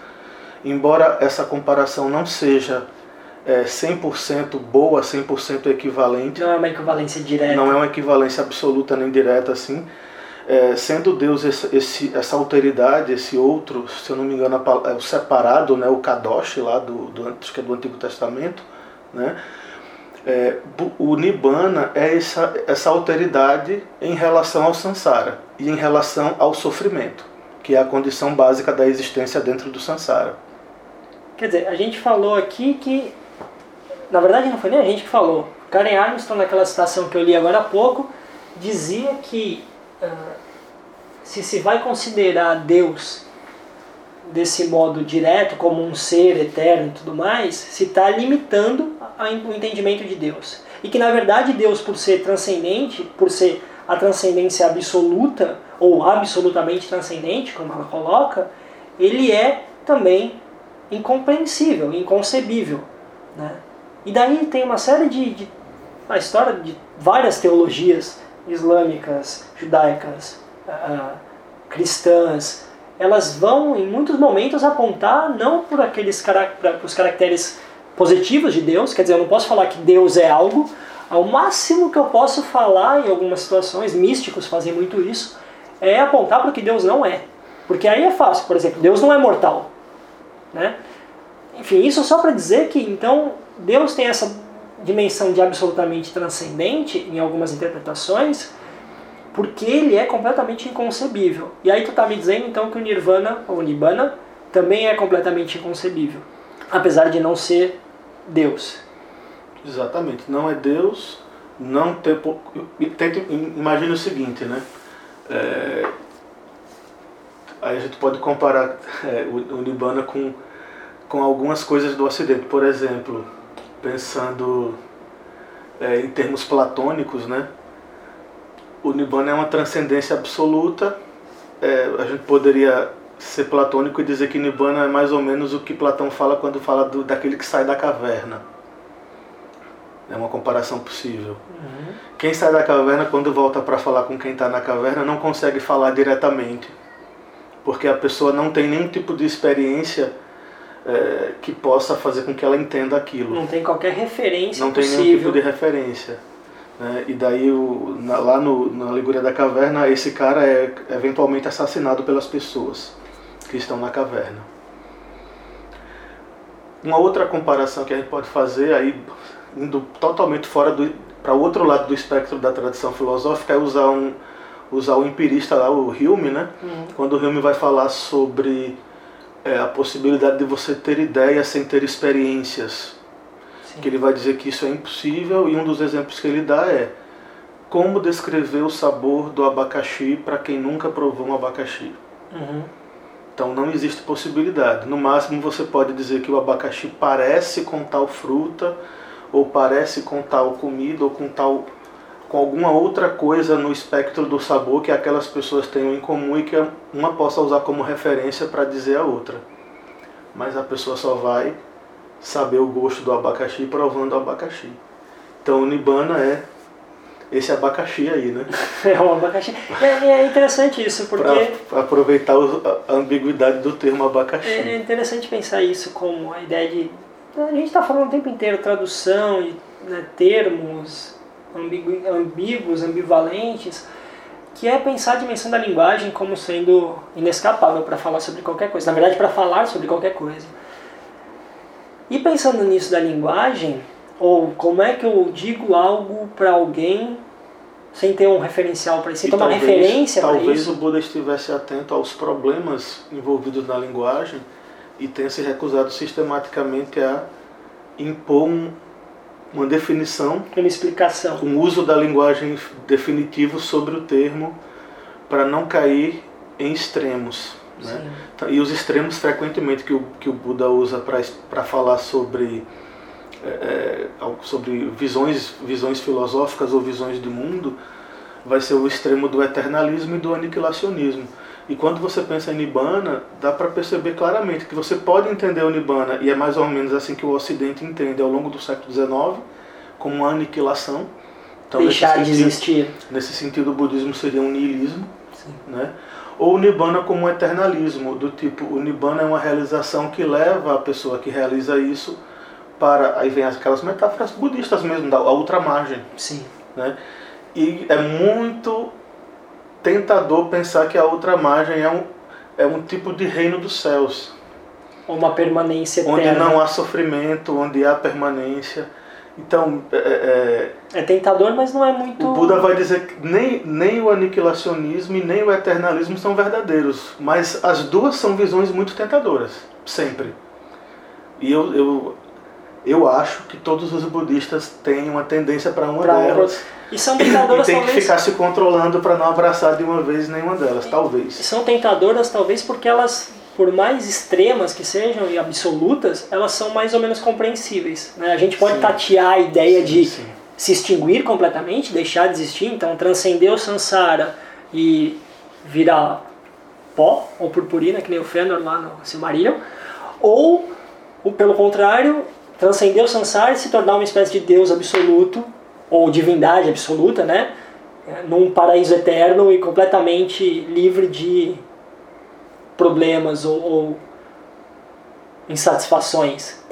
embora essa comparação não seja é, 100% boa, 100% equivalente, Não é uma equivalência direta. não é uma equivalência absoluta nem direta assim. É, sendo Deus esse, esse- essa alteridade, esse outro, se eu não me engano, é o separado, né, o Kadosh lá do, do, acho que é do Antigo Testamento, né? É, o Nibbana é essa, essa alteridade em relação ao Sansara e em relação ao sofrimento, que é a condição básica da existência dentro do Sansara. Quer dizer, a gente falou aqui que. Na verdade, não foi nem a gente que falou. Karen Armstrong, naquela citação que eu li agora há pouco, dizia que ah, se se vai considerar Deus desse modo direto, como um ser eterno e tudo mais, se está limitando o entendimento de Deus. E que, na verdade, Deus, por ser transcendente, por ser a transcendência absoluta, ou absolutamente transcendente, como ela coloca, ele é também incompreensível, inconcebível. Né? E daí tem uma série de, de a história de várias teologias islâmicas, judaicas, ah, cristãs, elas vão em muitos momentos apontar não por aqueles pra- os caracteres positivos de Deus, quer dizer, eu não posso falar que Deus é algo, ao máximo que eu posso falar em algumas situações, místicos fazem muito isso, é apontar para o que Deus não é. Porque aí é fácil, por exemplo, Deus não é mortal. Né? Enfim, isso só para dizer que então Deus tem essa dimensão de absolutamente transcendente em algumas interpretações, porque ele é completamente inconcebível. E aí tu tá me dizendo então que o Nirvana ou Nibbana também é completamente inconcebível, apesar de não ser Deus. Exatamente. Não é Deus, não tem. imagine o seguinte, né? É, aí a gente pode comparar é, o, o Nibbana com, com algumas coisas do Ocidente. Por exemplo, pensando é, em termos platônicos, né? O Nibbana é uma transcendência absoluta. É, a gente poderia ser platônico e dizer que Nibbana é mais ou menos o que Platão fala quando fala do, daquele que sai da caverna É uma comparação possível. Uhum. Quem sai da caverna, quando volta para falar com quem está na caverna, não consegue falar diretamente. Porque a pessoa não tem nenhum tipo de experiência é, que possa fazer com que ela entenda aquilo. Não tem qualquer referência Não tem possível. nenhum tipo de referência. né? E daí, o, na- lá no, na Alegoria da Caverna, esse cara é eventualmente assassinado pelas pessoas que estão na caverna. Uma outra comparação que a gente pode fazer, aí indo totalmente fora do para o outro lado do espectro da tradição filosófica, é usar um usar o empirista lá, o Hume, né? Uhum. Quando o Hume vai falar sobre é, a possibilidade de você ter ideias sem ter experiências, Sim. que ele vai dizer que isso é impossível e um dos exemplos que ele dá é como descrever o sabor do abacaxi para quem nunca provou um abacaxi. Uhum. Então não existe possibilidade. No máximo você pode dizer que o abacaxi parece com tal fruta, ou parece com tal comida, ou com tal com alguma outra coisa no espectro do sabor que aquelas pessoas tenham em comum e que uma possa usar como referência para dizer a outra. Mas a pessoa só vai saber o gosto do abacaxi provando o abacaxi. Então o Nibbana é esse abacaxi aí, né? É um abacaxi. É, é interessante isso, porque Para aproveitar a a ambiguidade do termo abacaxi. é interessante pensar isso como a ideia de. A gente está falando o tempo inteiro tradução e né, termos ambíguos, ambivalentes, que é pensar a dimensão da linguagem como sendo inescapável para falar sobre qualquer coisa. Na verdade, para falar sobre qualquer coisa. E pensando nisso da linguagem, ou como é que eu digo algo para alguém sem ter um referencial para isso, sem ter uma talvez- referência para Talvez isso. o Buda estivesse atento aos problemas envolvidos na linguagem e tenha se recusado sistematicamente a impor um- uma definição, Uma explicação. um uso da linguagem definitivo sobre o termo para não cair em extremos. Né? Então, E os extremos frequentemente que o, que o Buda usa para falar sobre, é, é, sobre visões, visões filosóficas ou visões de mundo vai ser o extremo do eternalismo e do aniquilacionismo. E quando você pensa em Nibbana, dá para perceber claramente que você pode entender o Nibbana, e é mais ou menos assim que o Ocidente entende ao longo do século XIX, como uma aniquilação. Então, Deixar de existir. Nesse sentido, o budismo seria um niilismo Sim. né? Ou o Nibbana como um eternalismo, do tipo, o Nibbana é uma realização que leva a pessoa que realiza isso para, aí vem aquelas metáforas budistas mesmo, da outra margem, Sim. né? E é muito tentador pensar que a outra margem é um, é um tipo de reino dos céus, uma permanência onde eterna. não há sofrimento, onde há permanência. Então, é- é, É tentador, mas não é muito. O Buda vai dizer que nem, nem o aniquilacionismo e nem o eternalismo são verdadeiros, mas as duas são visões muito tentadoras, sempre. E eu, eu, eu acho que todos os budistas têm uma tendência para uma Pra delas. E são E tentadoras, tem que talvez. ficar se controlando para não abraçar de uma vez nenhuma delas, talvez. São tentadoras, talvez, porque elas, por mais extremas que sejam e absolutas, elas são mais ou menos compreensíveis. né? A gente pode Sim. tatear a ideia Sim, de sim. se extinguir completamente, deixar de existir, então transcender o samsara e virar pó ou purpurina, que nem o Fëanor lá no Silmarillion, ou, ou pelo contrário, transcender o samsara e se tornar uma espécie de Deus absoluto, ou divindade absoluta, né? Num paraíso eterno e completamente livre de problemas ou, ou insatisfações.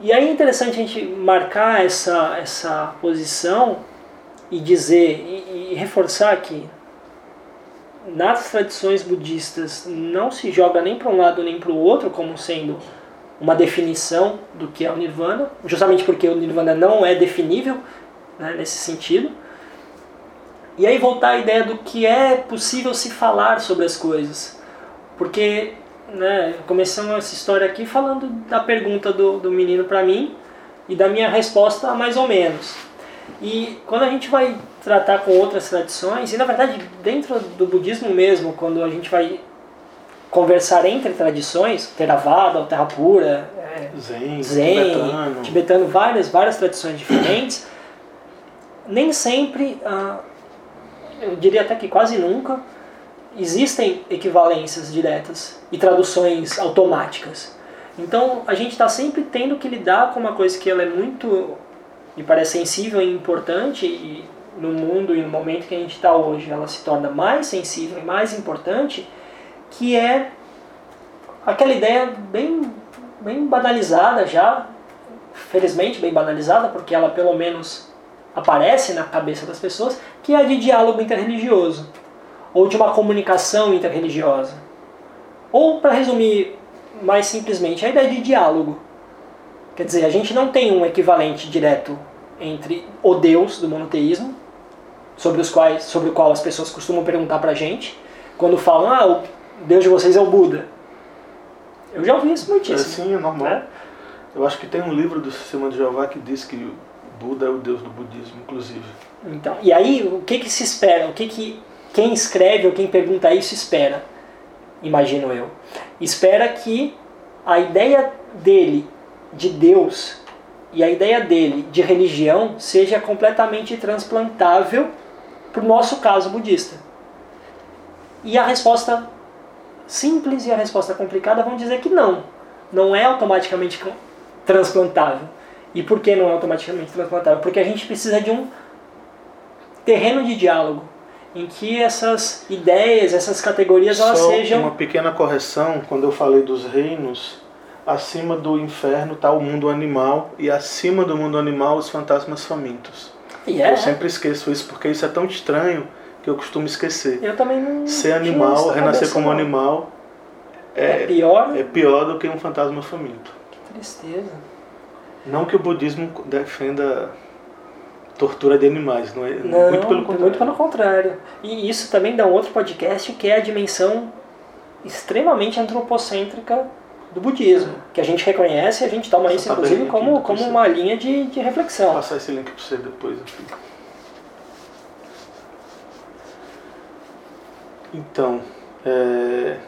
E aí é interessante a gente marcar essa, essa posição e dizer e, e reforçar que nas tradições budistas não se joga nem para um lado nem para o outro como sendo uma definição do que é o nirvana, justamente porque o nirvana não é definível né, nesse sentido. E aí voltar à ideia do que é possível se falar sobre as coisas. Porque né, começamos essa história aqui falando da pergunta do, do menino para mim e da minha resposta mais ou menos. E quando a gente vai tratar com outras tradições, e na verdade dentro do budismo mesmo, quando a gente vai conversar entre tradições, Theravada, Terra Pura, é, Zen, Zen, tibetano. tibetano, várias, várias tradições diferentes, nem sempre, ah, eu diria até que quase nunca, existem equivalências diretas e traduções automáticas. Então a gente está sempre tendo que lidar com uma coisa que ela é muito me parece sensível e importante e no mundo e no momento que a gente está hoje ela se torna mais sensível e mais importante, que é aquela ideia bem, bem banalizada já, felizmente bem banalizada, porque ela pelo menos aparece na cabeça das pessoas, que é a de diálogo interreligioso, ou de uma comunicação interreligiosa. Ou, para resumir mais simplesmente, a ideia de diálogo. Quer dizer, a gente não tem um equivalente direto entre o Deus do monoteísmo, sobre, os quais, sobre o qual as pessoas costumam perguntar para a gente, quando falam, ah, o Deus de vocês é o Buda. Eu já ouvi isso muitíssimo. É, sim, é normal. Né? Eu acho que tem um livro do Sistema de Jeová que diz que Buda é o Deus do budismo, inclusive. Então, e aí, o que, que se espera? O que, que quem escreve ou quem pergunta isso espera? Imagino eu. Espera que a ideia dele de Deus e a ideia dele de religião seja completamente transplantável para o nosso caso budista. E a resposta simples e a resposta complicada vão dizer que não. Não é automaticamente transplantável. E por que não é automaticamente transplantável? Porque a gente precisa de um terreno de diálogo em que essas ideias, essas categorias, elas Só sejam. Uma pequena correção, quando eu falei dos reinos, acima do inferno está o mundo animal e acima do mundo animal os fantasmas famintos. Yeah. Eu sempre esqueço isso porque isso é tão estranho que eu costumo esquecer. Eu também não. Ser animal, renascer como não. animal, é, é, pior. É pior do que um fantasma faminto. Que tristeza. Não que o budismo defenda tortura de animais, não é? Não, muito pelo contrário. Muito pelo contrário. E isso também dá um outro podcast que é a dimensão extremamente antropocêntrica do budismo, que a gente reconhece e a gente toma isso, tá inclusive, como, como uma linha de, de reflexão. Vou passar esse link para você depois aqui. Então, é,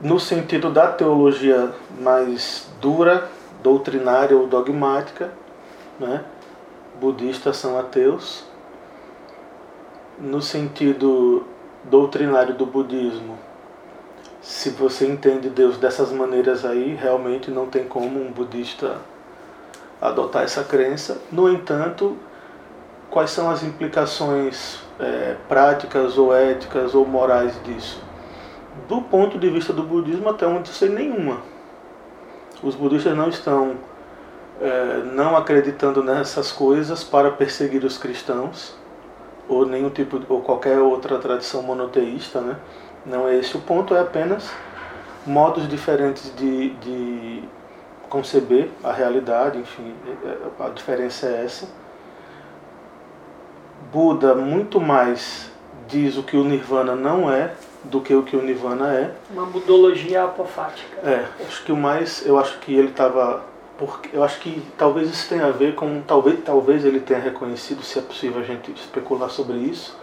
no sentido da teologia mais dura, doutrinária ou dogmática, né? budistas são ateus. No sentido doutrinário do budismo, se você entende Deus dessas maneiras aí, realmente não tem como um budista adotar essa crença. No entanto, quais são as implicações é, práticas ou éticas ou morais disso? Do ponto de vista do budismo, até onde eu sei, nenhuma. Os budistas não estão é, não acreditando nessas coisas para perseguir os cristãos ou nenhum tipo ou qualquer outra tradição monoteísta, né? Não é esse o ponto, é apenas modos diferentes de, de conceber a realidade, enfim, é, a diferença é essa. Buda muito mais diz o que o Nirvana não é do que o que o Nirvana é. Uma budologia apofática. É, acho que o mais, eu acho que ele estava porque eu acho que talvez isso tenha a ver com talvez talvez ele tenha reconhecido, se é possível a gente especular sobre isso,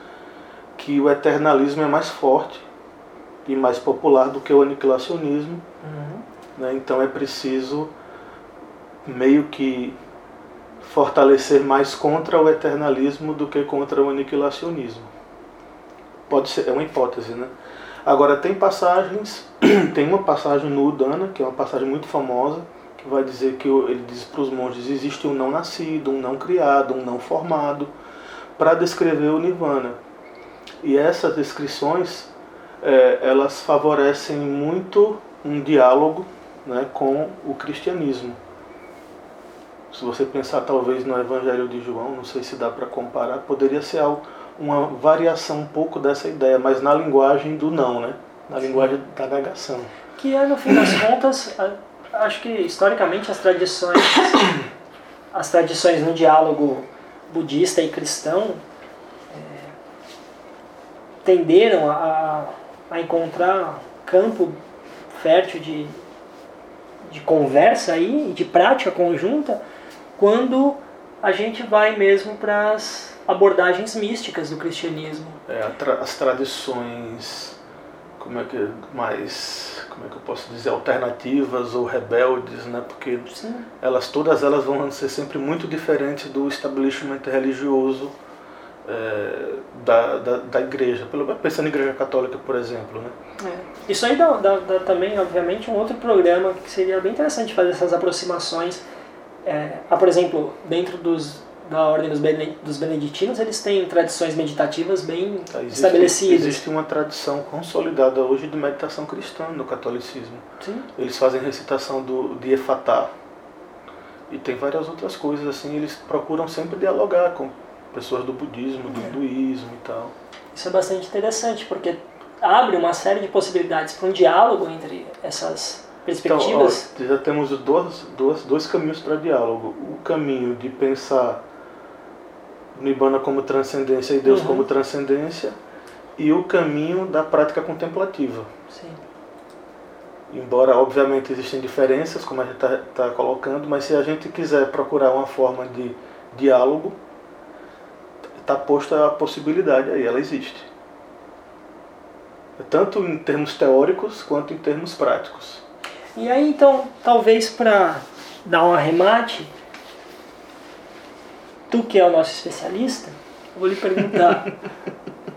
que o eternalismo é mais forte e mais popular do que o aniquilacionismo. Uhum. Né? Então é preciso meio que fortalecer mais contra o eternalismo do que contra o aniquilacionismo. Pode ser, é uma hipótese, né? Agora tem passagens, tem uma passagem no Udana, que é uma passagem muito famosa, que vai dizer que ele diz para os monges existe um não nascido, um não criado, um não formado, para descrever o nirvana. E essas descrições é, elas favorecem muito um diálogo né, com o cristianismo. Se você pensar talvez no Evangelho de João, não sei se dá para comparar, poderia ser uma variação um pouco dessa ideia, mas na linguagem do não, né? na linguagem da negação. Que é, no fim das contas, acho que historicamente as tradições, as tradições no diálogo budista e cristão é, tenderam a, a encontrar campo fértil de, de conversa aí, de prática conjunta, quando a gente vai mesmo para as abordagens místicas do cristianismo. É, as tradições como é que mais como é que eu posso dizer alternativas ou rebeldes né porque Sim. elas todas elas vão ser sempre muito diferentes do establishment religioso é, da, da, da, igreja pelo pensando na igreja católica por exemplo né é. isso aí dá, dá, dá, também obviamente um outro programa que seria bem interessante fazer essas aproximações É, ah, por exemplo, dentro dos, da ordem dos, bene, dos beneditinos, eles têm tradições meditativas bem Tá, existe, estabelecidas. Existe uma tradição consolidada hoje de meditação cristã no catolicismo. Sim. Eles fazem recitação do, de Efatá. E tem várias outras coisas assim. Eles procuram sempre dialogar com pessoas do budismo, do É. hinduísmo e tal. Isso é bastante interessante, porque abre uma série de possibilidades para um diálogo entre essas Então, perspectivas. ó, já temos dois, dois, dois caminhos para diálogo. O caminho de pensar Nibbana como transcendência e Deus Uhum. como transcendência e o caminho da prática contemplativa. Sim. Embora, obviamente, existem diferenças, como a gente está colocando, mas se a gente quiser procurar uma forma de diálogo, está posta a possibilidade aí, ela existe. Tanto em termos teóricos quanto em termos práticos. E aí, então, talvez para dar um arremate, tu que é o nosso especialista, eu vou lhe perguntar.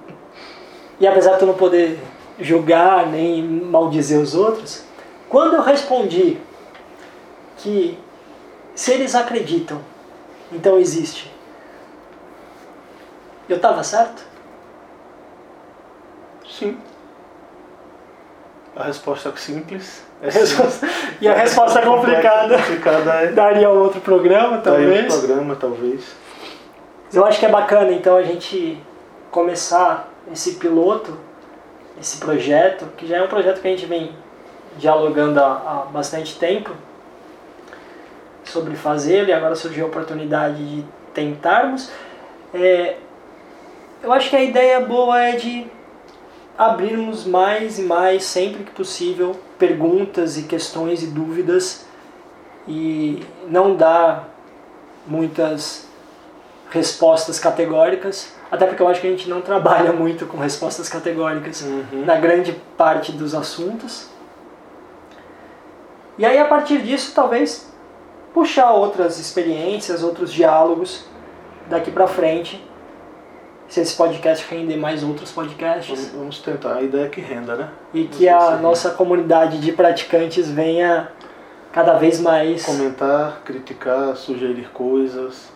e apesar de tu não poder julgar nem maldizer os outros, quando eu respondi que se eles acreditam, então existe, eu estava certo? Sim. A resposta é simples sim. E a resposta complicada complicada é daria um outro programa, talvez. programa, talvez. Eu acho que é bacana então a gente começar esse piloto, esse projeto, que já é um projeto que a gente vem dialogando há, há bastante tempo sobre fazê-lo e agora surgiu a oportunidade de tentarmos. É, eu acho que a ideia boa é de abrirmos mais e mais, sempre que possível, perguntas e questões e dúvidas e não dar muitas respostas categóricas, até porque eu acho que a gente não trabalha muito com respostas categóricas Uhum. na grande parte dos assuntos. E aí, a partir disso, talvez puxar outras experiências, outros diálogos daqui pra frente. Se esse podcast render mais outros podcasts. Vamos, tentar. A ideia é que renda, né? E que a nossa comunidade de praticantes venha cada vez mais. Comentar, criticar, sugerir coisas.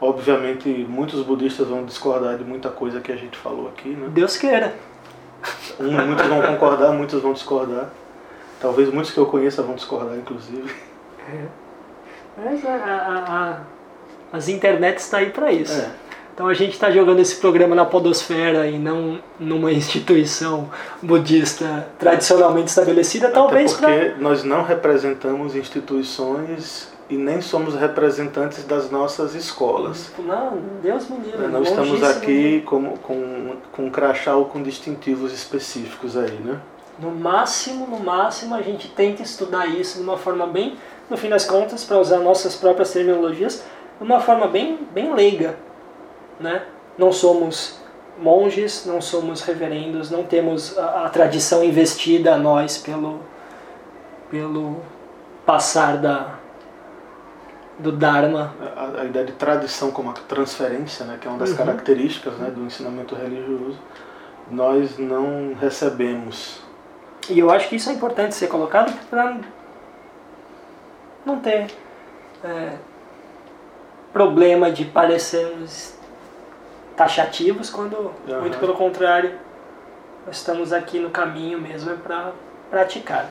Obviamente, muitos budistas vão discordar de muita coisa que a gente falou aqui, né? Deus queira. Muitos vão concordar, muitos vão discordar. Talvez muitos que eu conheça vão discordar, inclusive. Mas a, a- a- as internets está aí para isso. É. Então a gente está jogando esse programa na podosfera e não numa instituição budista tradicionalmente estabelecida, talvez Até para porque nós não representamos instituições e nem somos representantes das nossas escolas. Não, Deus me livre. Nós estamos longíssimo aqui como, com, com um crachá ou com distintivos específicos aí, né? No máximo, no máximo, a gente tenta estudar isso de uma forma bem, no fim das contas, para usar nossas próprias terminologias, de uma forma bem, bem leiga. Né? Não somos monges, não somos reverendos, não temos a, a tradição investida a nós pelo, pelo passar da, do Dharma. A, a ideia de tradição como a transferência, né, que é uma das Uhum. características né, do ensinamento religioso, nós não recebemos. E eu acho que isso é importante ser colocado para não ter é, problema de parecermos taxativos, quando, Aham. muito pelo contrário, nós estamos aqui no caminho mesmo para praticar.